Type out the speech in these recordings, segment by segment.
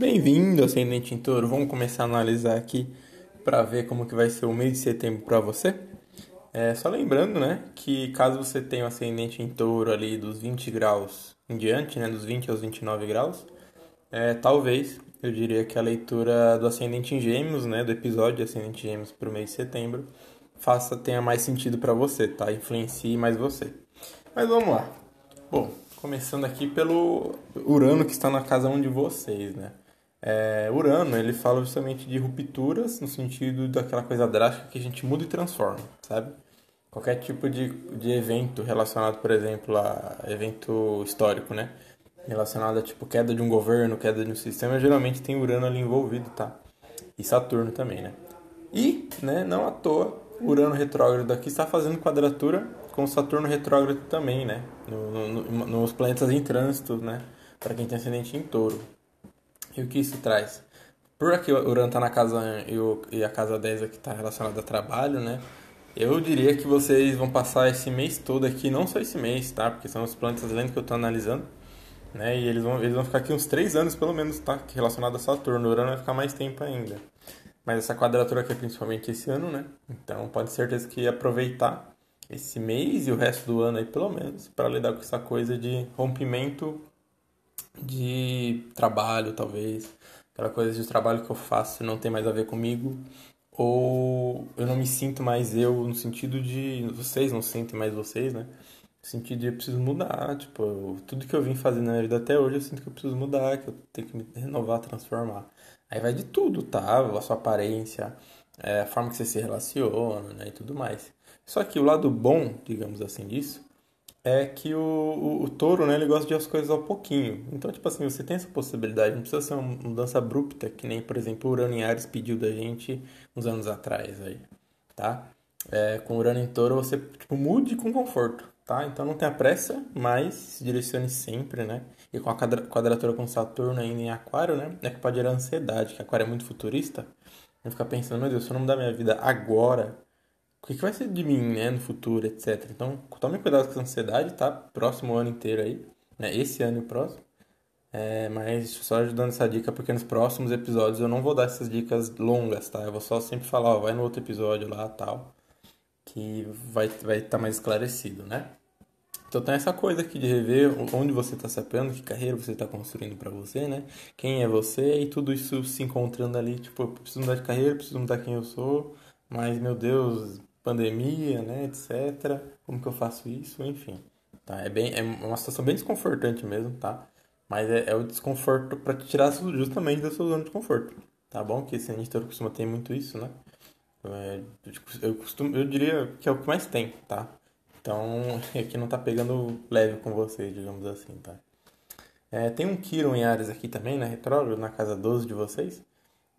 Bem-vindo, Ascendente em Touro. Vamos começar a analisar aqui para ver como que vai ser o mês de setembro para você. É, só lembrando, né, que caso você tenha um ascendente em Touro ali dos 20 graus em diante, né, dos 20 aos 29 graus, é, talvez eu diria que a leitura do ascendente em Gêmeos, né, do episódio de ascendente em Gêmeos para o mês de setembro, faça tenha mais sentido para você, tá? Influencie mais você. Mas vamos lá. Bom, começando aqui pelo Urano que está na casa 1 de vocês, né? É, Urano, ele fala justamente de rupturas no sentido daquela coisa drástica que a gente muda e transforma, sabe? Qualquer tipo de, de evento relacionado, por exemplo, a evento histórico, né? Relacionado a tipo queda de um governo, queda de um sistema, geralmente tem Urano ali envolvido, tá? E Saturno também, né? E, né, não à toa, Urano retrógrado aqui está fazendo quadratura com Saturno retrógrado também, né? No, no, nos planetas em trânsito, né? Para quem tem ascendente em touro. E o que isso traz? Por aqui o Urano está na casa e, o, e a casa 10 aqui está relacionada a trabalho, né? Eu diria que vocês vão passar esse mês todo aqui, não só esse mês, tá? Porque são os planetas lentos que eu estou analisando, né? E eles vão, eles vão ficar aqui uns 3 anos pelo menos, tá? Relacionado a Saturno. O Urano vai ficar mais tempo ainda. Mas essa quadratura aqui é principalmente esse ano, né? Então pode certeza que aproveitar esse mês e o resto do ano aí pelo menos para lidar com essa coisa de rompimento de trabalho, talvez. Aquela coisa de trabalho que eu faço não tem mais a ver comigo. Ou eu não me sinto mais eu, no sentido de. Vocês não sentem mais vocês, né? No sentido de eu preciso mudar. Tipo, eu, tudo que eu vim fazendo na minha vida até hoje eu sinto que eu preciso mudar, que eu tenho que me renovar, transformar. Aí vai de tudo, tá? A sua aparência, é, a forma que você se relaciona, né? E tudo mais. Só que o lado bom, digamos assim, disso é que o, o, o, touro, né, ele gosta de as coisas ao pouquinho. Então, tipo assim, você tem essa possibilidade, não precisa ser uma mudança abrupta, que nem, por exemplo, o Urano em Ares pediu da gente uns anos atrás aí, tá? É, com o Urano em touro, você, tipo, mude com conforto, tá? Então não tenha pressa, mas se direcione sempre, né? E com a quadratura com Saturno ainda em aquário, né? É que pode gerar ansiedade, que aquário é muito futurista. Eu ficar pensando, meu Deus, se eu não mudar minha vida agora, o que, vai ser de mim, né, no futuro, etc. Então, tome cuidado com essa ansiedade, tá? Próximo ano inteiro aí, né? Esse ano e o próximo. É, mas só ajudando essa dica, porque nos próximos episódios eu não vou dar essas dicas longas, tá? Eu vou só sempre falar, ó, vai no outro episódio lá, tal, que vai estar vai tá mais esclarecido, né? Então tem essa coisa aqui de rever onde você está se apoiando, que carreira você está construindo para você, né? Quem é você e tudo isso se encontrando ali, tipo, eu preciso mudar de carreira, preciso mudar quem eu sou, mas meu Deus, pandemia, né, etc. Como que eu faço isso? Enfim, tá? É bem, é uma situação bem desconfortante mesmo, tá? Mas é, é o desconforto para te tirar justamente da sua zona de conforto, tá bom? Que esse editor costuma ter muito isso, né? É, eu costumo, eu diria que é o que mais tem, tá? Então, aqui não tá pegando leve com vocês, digamos assim, tá? É, tem um Kiron em Ares aqui também, né? Retrógrado, na casa 12 de vocês.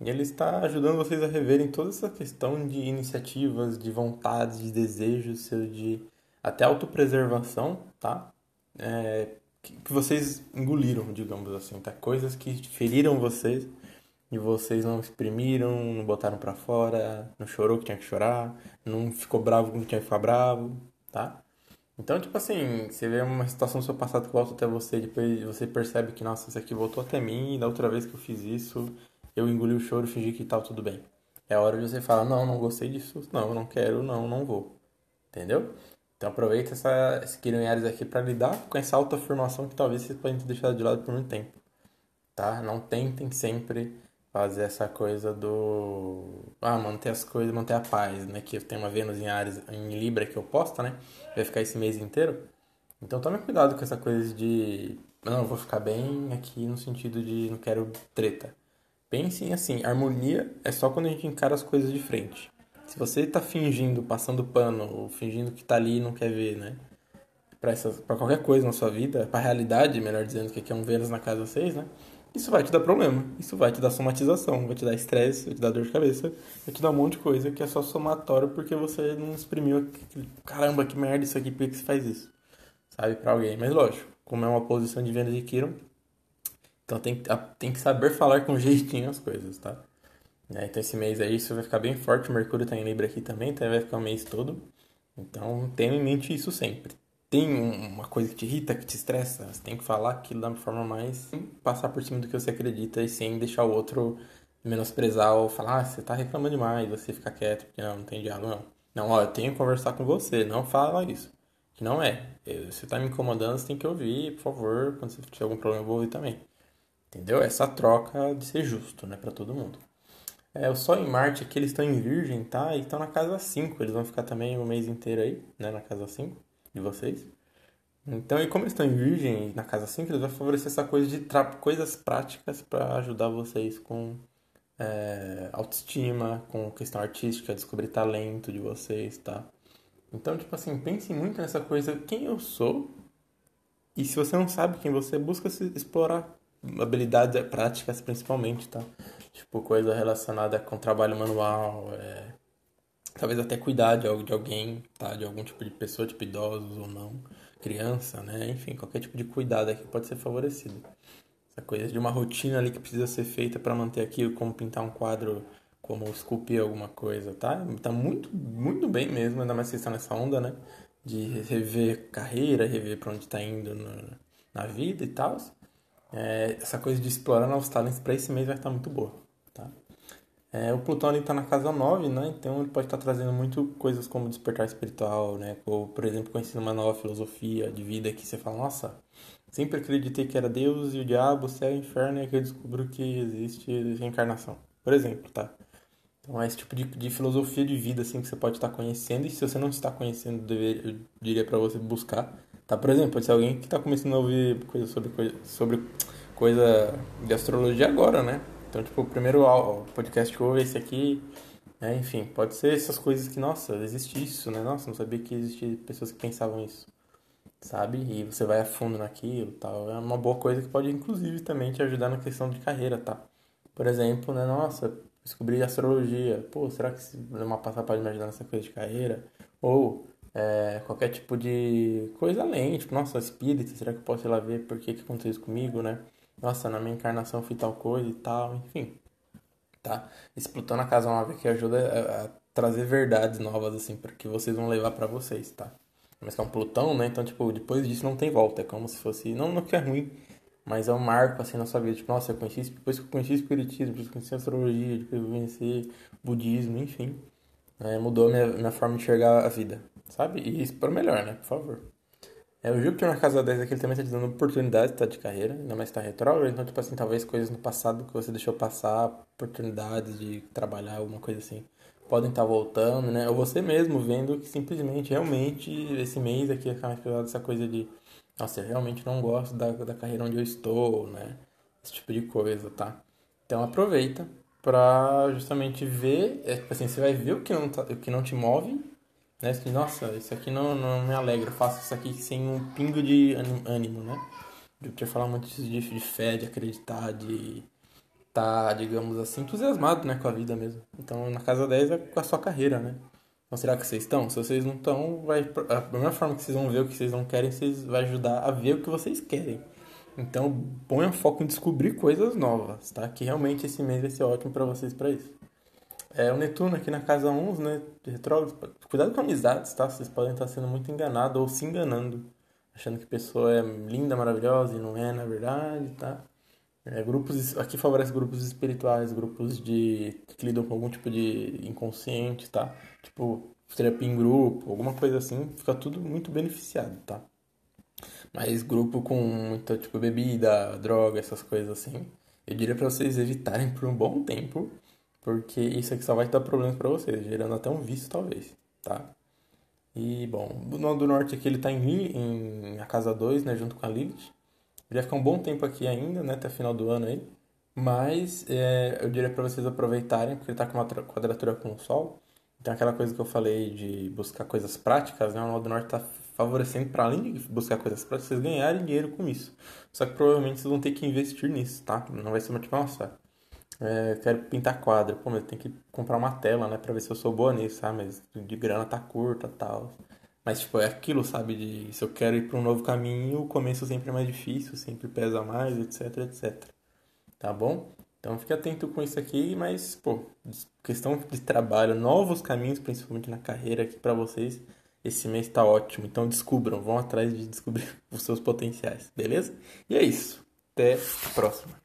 E ele está ajudando vocês a reverem toda essa questão de iniciativas, de vontades, de desejos, de até autopreservação, tá? É, que, vocês engoliram, digamos assim, tá? Coisas que feriram vocês e vocês não exprimiram, não botaram para fora, não chorou que tinha que chorar, não ficou bravo que tinha que ficar bravo, tá? Então, tipo assim, você vê uma situação do seu passado que volta até você, depois você percebe que, nossa, isso aqui voltou até mim, e da outra vez que eu fiz isso, eu engoli o choro fingi que tal tudo bem. É a hora de você falar, não, não gostei disso, não, não quero, não, não vou. Entendeu? Então aproveita essa, esse Ares aqui para lidar com essa autoafirmação que talvez vocês podem ter deixado de lado por muito tempo. Tá? Não tentem sempre fazer essa coisa do ah, manter as coisas, manter a paz, né? Que tenho uma Vênus em Ares em Libra que eu posto, né? Vai ficar esse mês inteiro. Então tome cuidado com essa coisa de não, eu vou ficar bem aqui no sentido de não quero treta. Pensem assim, harmonia é só quando a gente encara as coisas de frente. Se você está fingindo, passando pano, ou fingindo que está ali e não quer ver, né? Para qualquer coisa na sua vida, para realidade, melhor dizendo, que aqui é um Vênus na casa 6, né? Isso vai te dar problema, isso vai te dar somatização, vai te dar estresse, vai te dar dor de cabeça, vai te dar um monte de coisa que é só somatório porque você não exprimiu. Caramba, que merda isso aqui, por que você faz isso? Sabe, para alguém. Mas lógico, como é uma posição de Vênus de Kiron, então tem, tem que saber falar com jeitinho as coisas, tá? É, então esse mês aí isso vai ficar bem forte. O Mercúrio tá em Libra aqui também, então vai ficar o mês todo. Então tenha em mente isso sempre, tem uma coisa que te irrita, que te estressa, você tem que falar aquilo da forma mais passar por cima do que você acredita e sem deixar o outro menosprezar ou falar, ah, você tá reclamando demais, você ficar quieto, porque não, não tem diálogo, não. Não, ó, eu tenho que conversar com você, não fala isso. Que não é. Você tá me incomodando, você tem que ouvir, por favor, quando você tiver algum problema, eu vou ouvir também. Entendeu? Essa troca de ser justo, né, para todo mundo. É, o Sol e Marte aqui, eles estão em Virgem, tá? E estão na casa 5, eles vão ficar também o mês inteiro aí, né, na casa 5 de vocês. Então, e como eles estão em Virgem na casa 5, eles vão favorecer essa coisa de coisas práticas para ajudar vocês com é, autoestima, com questão artística, descobrir talento de vocês, tá? Então, tipo assim, pense muito nessa coisa, quem eu sou, e se você não sabe quem você é, busca se explorar habilidades práticas principalmente, tá? Tipo, coisa relacionada com trabalho manual, é, talvez até cuidar de, alguém, tá? De algum tipo de pessoa, tipo idosos ou não, criança, né? Enfim, qualquer tipo de cuidado aqui pode ser favorecido. Essa coisa de uma rotina ali que precisa ser feita para manter aquilo, como pintar um quadro, como esculpir alguma coisa, tá? Tá muito, muito bem mesmo, ainda mais que você está nessa onda, né? De rever carreira, rever para onde está indo na, na vida e tal. É, essa coisa de explorar novos talentos para esse mês vai estar muito boa, tá? É, o Plutão ali está na casa 9, né? Então ele pode estar trazendo muito coisas como despertar espiritual, né? Ou, por exemplo, conhecer uma nova filosofia de vida que você fala, nossa, sempre acreditei que era Deus e o diabo, o céu e o inferno, e que eu descubro que existe reencarnação. Por exemplo, tá? Então é esse tipo de, de filosofia de vida assim que você pode estar conhecendo e se você não está conhecendo, dever, eu diria para você buscar, tá? Por exemplo, ser alguém que está começando a ouvir coisas sobre coisa, sobre coisa de astrologia agora, né? Então, tipo, o primeiro podcast que ouve esse aqui, né? Enfim, pode ser essas coisas que, nossa, existe isso, né? Nossa, não sabia que existia pessoas que pensavam isso, sabe? E você vai a fundo naquilo tal. É uma boa coisa que pode, inclusive, também te ajudar na questão de carreira, tá? Por exemplo, né? Nossa, descobri astrologia. Pô, será que uma passada pode me ajudar nessa coisa de carreira? Ou é, qualquer tipo de coisa além, tipo, nossa, espírito, será que eu posso ir lá ver por que, que aconteceu isso comigo, né? nossa, na minha encarnação fui tal coisa e tal, enfim. Tá? Esse Plutão na casa 9 aqui ajuda a, a trazer verdades novas, assim, para que vocês vão levar para vocês, tá? Mas que é um Plutão, né? Então, tipo, depois disso não tem volta. É como se fosse. Não, não que é ruim, mas é um marco, assim, na sua vida. Tipo, nossa, eu conheci, depois que eu conheci Espiritismo, depois que eu conheci Astrologia, depois que eu conheci Budismo, enfim. É, mudou minha, minha forma de enxergar a vida, sabe? E isso para melhor, né? Por favor. É, o Júpiter na casa 10 aqui ele também está te dando oportunidades tá, de carreira, ainda mais está retrógrado, então, tipo assim, talvez coisas no passado que você deixou passar, oportunidades de trabalhar, alguma coisa assim, podem estar tá voltando, né? Ou você mesmo vendo que simplesmente, realmente, esse mês aqui é mais pesado essa coisa de, nossa, eu realmente não gosto da, da carreira onde eu estou, né? Esse tipo de coisa, tá? Então aproveita para justamente ver, é, tipo assim, você vai ver o que não, tá, o que não te move né? Assim, nossa, isso aqui não, não me alegra, eu faço isso aqui sem um pingo de ânimo, né? Júpiter fala muito de, de fé, de acreditar, de tá, digamos assim, entusiasmado né, com a vida mesmo. Então, na casa 10 é com a sua carreira, né? Então, será que vocês estão? Se vocês não estão, vai, a primeira forma que vocês vão ver o que vocês não querem, vocês vai ajudar a ver o que vocês querem. Então, ponha foco em descobrir coisas novas, tá? Que realmente esse mês vai ser ótimo para vocês para isso. É, o Netuno aqui na casa 11, né? Retrógrado. Cuidado com amizades, tá? Vocês podem estar sendo muito enganados ou se enganando. Achando que a pessoa é linda, maravilhosa e não é, na verdade, tá? É, grupos, aqui favorece grupos espirituais, grupos de que lidam com algum tipo de inconsciente, tá? Tipo, terapia em grupo, alguma coisa assim, fica tudo muito beneficiado, tá? Mas grupo com muita, tipo, bebida, droga, essas coisas assim, eu diria para vocês evitarem por um bom tempo, porque isso aqui só vai dar problemas para vocês, gerando até um vício talvez, tá? E, bom, o nó do norte aqui ele tá em, em a casa 2, né, junto com a Lilith. Ele vai ficar um bom tempo aqui ainda, né, até final do ano aí. Mas é, eu diria para vocês aproveitarem, porque ele tá com uma quadratura com o Sol. Então aquela coisa que eu falei de buscar coisas práticas, né, o nó do norte tá favorecendo para além de buscar coisas práticas, vocês ganharem dinheiro com isso. Só que provavelmente vocês vão ter que investir nisso, tá? Não vai ser uma tipo, nossa, é, quero pintar quadro. Pô, mas tem que comprar uma tela, né? Pra ver se eu sou boa nisso, sabe? Mas de grana tá curta tal. Mas, tipo, é aquilo, sabe? De se eu quero ir pra um novo caminho, o começo sempre é mais difícil, sempre pesa mais, etc, etc. Tá bom? Então fique atento com isso aqui, mas, pô, questão de trabalho, novos caminhos, principalmente na carreira aqui para vocês, Esse mês está ótimo, então descubram, vão atrás de descobrir os seus potenciais, beleza? E é isso. Até a próxima.